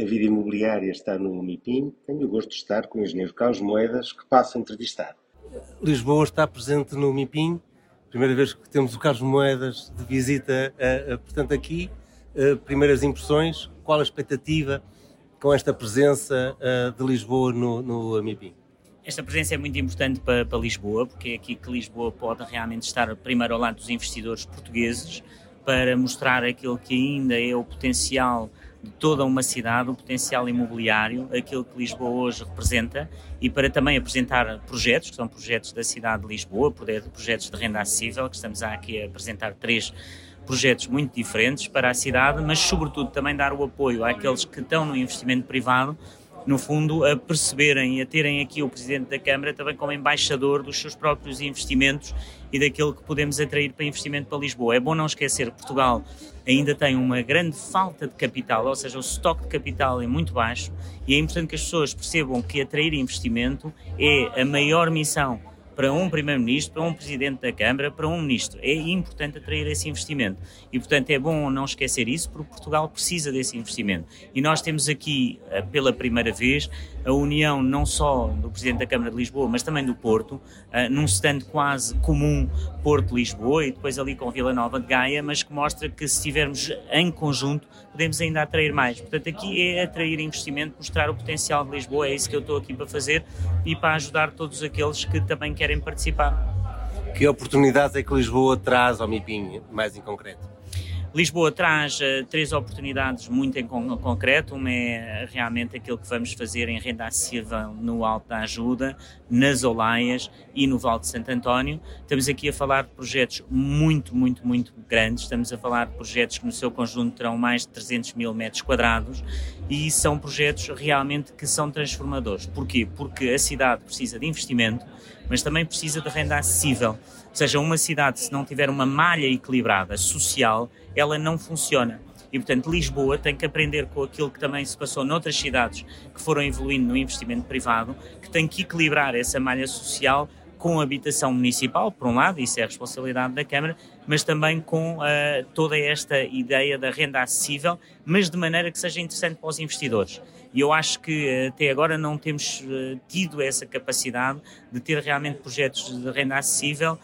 a vida imobiliária está no MIPIM, tenho o gosto de estar com o engenheiro Carlos Moedas, que passo a entrevistar. Lisboa está presente no MIPIM, primeira vez que temos o Carlos Moedas de visita, portanto, aqui. Uh, primeiras impressões, qual a expectativa com esta presença de Lisboa no, no MIPIM? Esta presença é muito importante para, para, Lisboa, porque é aqui que Lisboa pode realmente estar primeiro ao lado dos investidores portugueses para mostrar aquilo que ainda é o potencial de toda uma cidade, o potencial imobiliário, aquilo que Lisboa hoje representa e para também apresentar projetos, que são projetos da cidade de Lisboa, projetos de renda acessível, que estamos aqui a apresentar três projetos muito diferentes para a cidade, mas sobretudo também dar o apoio àqueles que estão no investimento privado no fundo, a perceberem e a terem aqui o Presidente da Câmara também como embaixador dos seus próprios investimentos e daquilo que podemos atrair para investimento para Lisboa. É bom não esquecer que Portugal ainda tem uma grande falta de capital, ou seja, o estoque de capital é muito baixo e é importante que as pessoas percebam que atrair investimento é a maior missão para um Primeiro-Ministro, para um Presidente da Câmara, para um Ministro. É importante atrair esse investimento. E, portanto, é bom não esquecer isso, porque Portugal precisa desse investimento. E nós temos aqui, eh, pela primeira vez, a união não só do Presidente da Câmara de Lisboa, mas também do Porto, uh, num stand quase comum Porto-Lisboa e depois ali com Vila Nova de Gaia, mas que mostra que se estivermos em conjunto podemos ainda atrair mais. Portanto, aqui é atrair investimento, mostrar o potencial de Lisboa, é isso que eu estou aqui para fazer e para ajudar todos aqueles que também querem participar. Que oportunidades é que Lisboa traz ao MIPIM, mais em concreto? Lisboa traz uh, três oportunidades muito em con concreto. Uma é realmente aquilo que vamos fazer em renda acessível no Alto da Ajuda, nas Olaias e no Val de Santo António. Estamos aqui a falar de projetos muito, muito, muito grandes. Estamos a falar de projetos que no seu conjunto terão mais de 300 mil metros quadrados e são projetos realmente que são transformadores. Porquê? Porque a cidade precisa de investimento, mas também precisa de renda acessível. Ou seja, uma cidade, se não tiver uma malha equilibrada social, ela não funciona. E, portanto, Lisboa tem que aprender com aquilo que também se passou noutras cidades que foram evoluindo no investimento privado, que tem que equilibrar essa malha social com a habitação municipal, por um lado, isso é a responsabilidade da Câmara, mas também com uh, toda esta ideia da renda acessível, mas de maneira que seja interessante para os investidores. E eu acho que uh, até agora não temos uh, tido essa capacidade de ter realmente projetos de renda acessível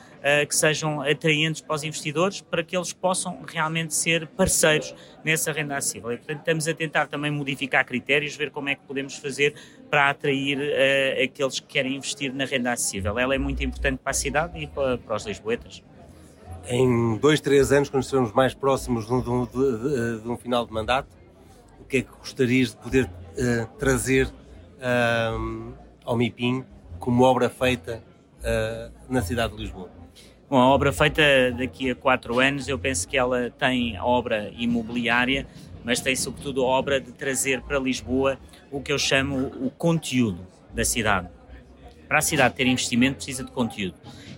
que sejam atraentes para os investidores, para que eles possam realmente ser parceiros nessa renda acessível. E, portanto, estamos a tentar também modificar critérios, ver como é que podemos fazer para atrair uh, aqueles que querem investir na renda acessível. Ela é muito importante para a cidade e para, para os lisboetas. Em dois, três anos, quando estivermos mais próximos de um, de, de, de um, final de mandato, o que é que gostarias de poder uh, trazer uh, ao MIPIM como obra feita uh, na cidade de Lisboa? Bom, a obra feita daqui a quatro anos, eu penso que ela tem obra imobiliária, mas tem sobretudo obra de trazer para Lisboa o que eu chamo o conteúdo da cidade. Para a cidade ter investimento precisa de conteúdo.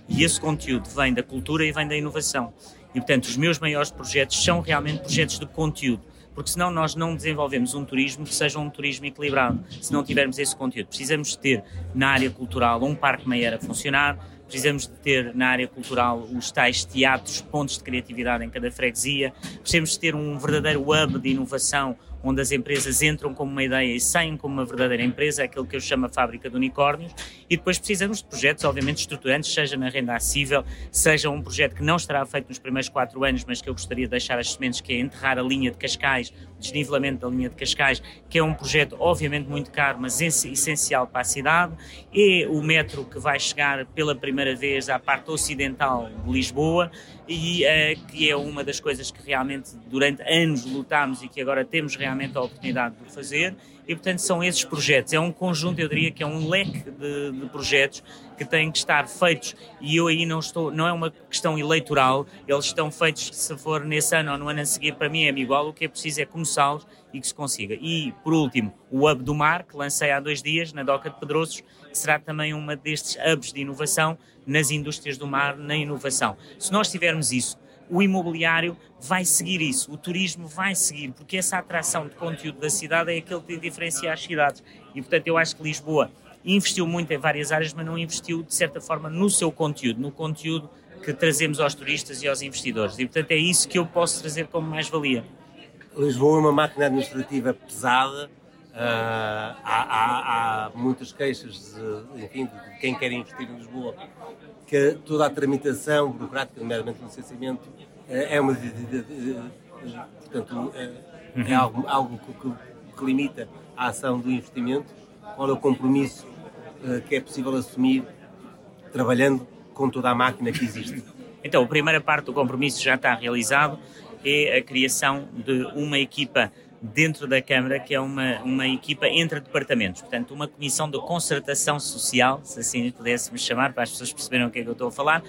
E esse conteúdo vem da cultura e vem da inovação. E, portanto, os meus maiores projetos são realmente projetos de conteúdo porque senão nós não desenvolvemos um turismo que seja um turismo equilibrado, se não tivermos esse conteúdo. Precisamos ter na área cultural um parque Meyer a funcionar, precisamos de ter na área cultural os tais teatros, pontos de criatividade em cada freguesia, precisamos de ter um verdadeiro hub de inovação onde as empresas entram como uma ideia e saem como uma verdadeira empresa, aquilo que eu chamo a fábrica de unicórnios, e depois precisamos de projetos, obviamente, estruturantes, seja na renda acessível, seja um projeto que não estará feito nos primeiros quatro anos, mas que eu gostaria de deixar as sementes, que é enterrar a linha de Cascais, o desnivelamento da linha de Cascais, que é um projeto, obviamente, muito caro, mas essencial para a cidade, e o metro que vai chegar pela primeira vez à parte ocidental de Lisboa, e uh, que é uma das coisas que realmente durante anos lutámos e que agora temos realmente a oportunidade de fazer. E, portanto, são esses projetos. É um conjunto, eu diria que é um leque de, de, projetos que têm que estar feitos. E eu aí não estou, não é uma questão eleitoral, eles estão feitos, se for nesse ano ou no ano a seguir, para mim é igual. O que é preciso é começá-los e que se consiga. E, por último, o Hub do Mar, que lancei há dois dias na Doca de Pedroços, que será também uma destes hubs de inovação nas indústrias do mar, na inovação. Se nós tivermos isso, o imobiliário vai seguir isso, o turismo vai seguir, porque essa atração de conteúdo da cidade é aquele que diferencia as cidades. E, portanto, eu acho que Lisboa investiu muito em várias áreas, mas não investiu, de certa forma, no seu conteúdo, no conteúdo que trazemos aos turistas e aos investidores. E, portanto, é isso que eu posso trazer como mais-valia. Lisboa é uma máquina administrativa pesada, há, há, há, muitas queixas de, enfim, de quem quer investir em Lisboa que toda a tramitação burocrática, nomeadamente o licenciamento, é uma. Portanto, é algo, algo que, que limita a ação do investimento. Qual é o compromisso que é possível assumir trabalhando com toda a máquina que existe? Então, a primeira parte do compromisso já está realizado, é a criação de uma equipa dentro da Câmara, que é uma, uma equipa entre departamentos, portanto, uma comissão de concertação social, se assim pudéssemos chamar, para as pessoas perceberem o que é que eu estou a falar,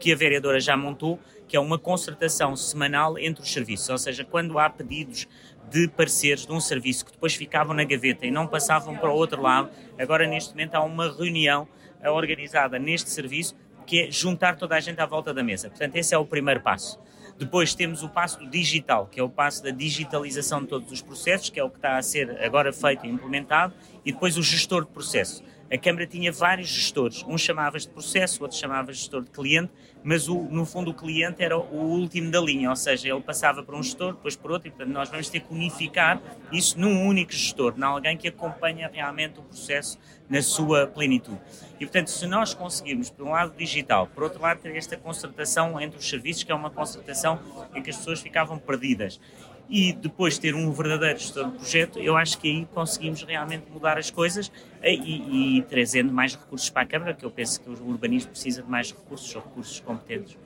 que a vereadora já montou, que é uma concertação semanal entre os serviços, ou seja, quando há pedidos de pareceres de um serviço que depois ficavam na gaveta e não passavam para o outro lado, agora neste momento há uma reunião organizada neste serviço que é juntar toda a gente à volta da mesa. Portanto, esse é o primeiro passo. Depois temos o passo do digital, que é o passo da digitalização de todos os processos, que é o que está a ser agora feito e implementado, e depois o gestor de processo a Câmara tinha vários gestores. Um chamava-se de processo, outro chamava gestor de cliente, mas o, no fundo o cliente era o último da linha, ou seja, ele passava por um gestor, depois por outro, e portanto nós vamos ter que unificar isso num único gestor, em alguém que acompanha realmente o processo na sua plenitude. E portanto, se nós conseguirmos, por um lado, digital, por outro lado, ter esta concertação entre os serviços, que é uma concertação em que as pessoas ficavam perdidas e depois ter um verdadeiro gestor de projeto, eu acho que aí conseguimos realmente mudar as coisas eh, e, e, trazendo mais recursos para a Câmara, que eu penso que o urbanismo precisa de mais recursos, ou recursos competentes.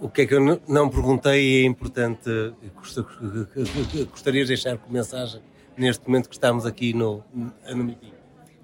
O que é que eu não perguntei e é importante, gostaria de deixar como mensagem neste momento que estamos aqui no, no?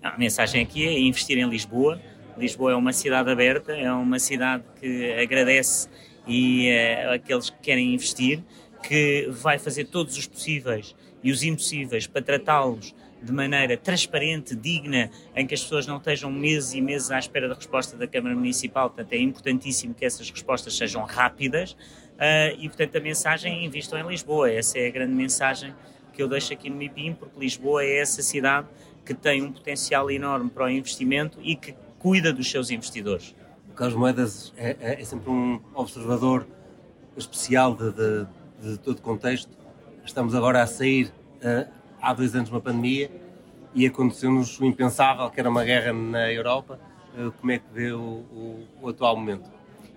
A mensagem aqui é investir em Lisboa. Lisboa é uma cidade aberta, é uma cidade que agradece e é, aqueles que querem investir que vai fazer todos os possíveis e os impossíveis para tratá-los de maneira transparente, digna, em que as pessoas não estejam meses e meses à espera da resposta da Câmara Municipal. Portanto, é importantíssimo que essas respostas sejam rápidas uh, e, portanto, a mensagem é invistam em Lisboa. Essa é a grande mensagem que eu deixo aqui no MIPIM, porque Lisboa é essa cidade que tem um potencial enorme para o investimento e que cuida dos seus investidores. O Carlos Moedas é, é, é sempre um observador especial de, de de todo contexto. Estamos agora a sair uh, há dois anos uma pandemia e aconteceu-nos o impensável, que era uma guerra na Europa. Uh, como é que vê o, o, o, atual momento?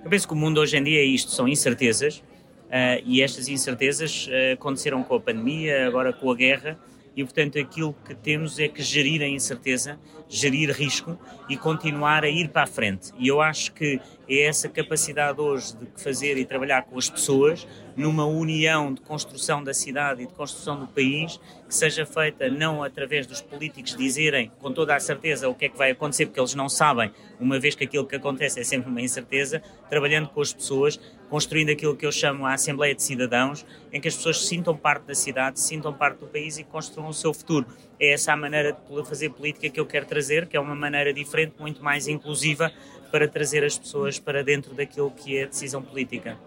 Eu penso que o mundo hoje em dia é isto, são incertezas uh, e estas incertezas aconteceram com a pandemia, agora com a guerra e, portanto, aquilo que temos é que gerir a incerteza, gerir risco e continuar a ir para a frente. E eu acho que é essa capacidade hoje de fazer e trabalhar com as pessoas numa união de construção da cidade e de construção do país que seja feita não através dos políticos dizerem com toda a certeza o que é que vai acontecer, porque eles não sabem, uma vez que aquilo que acontece é sempre uma incerteza, trabalhando com as pessoas, construindo aquilo que eu chamo a Assembleia de Cidadãos, em que as pessoas se sintam parte da cidade, se sintam parte do país e construam o seu futuro. É essa a maneira de fazer política que eu quero trazer, que é uma maneira diferente, muito mais inclusiva, para trazer as pessoas para dentro daquilo que é decisão política.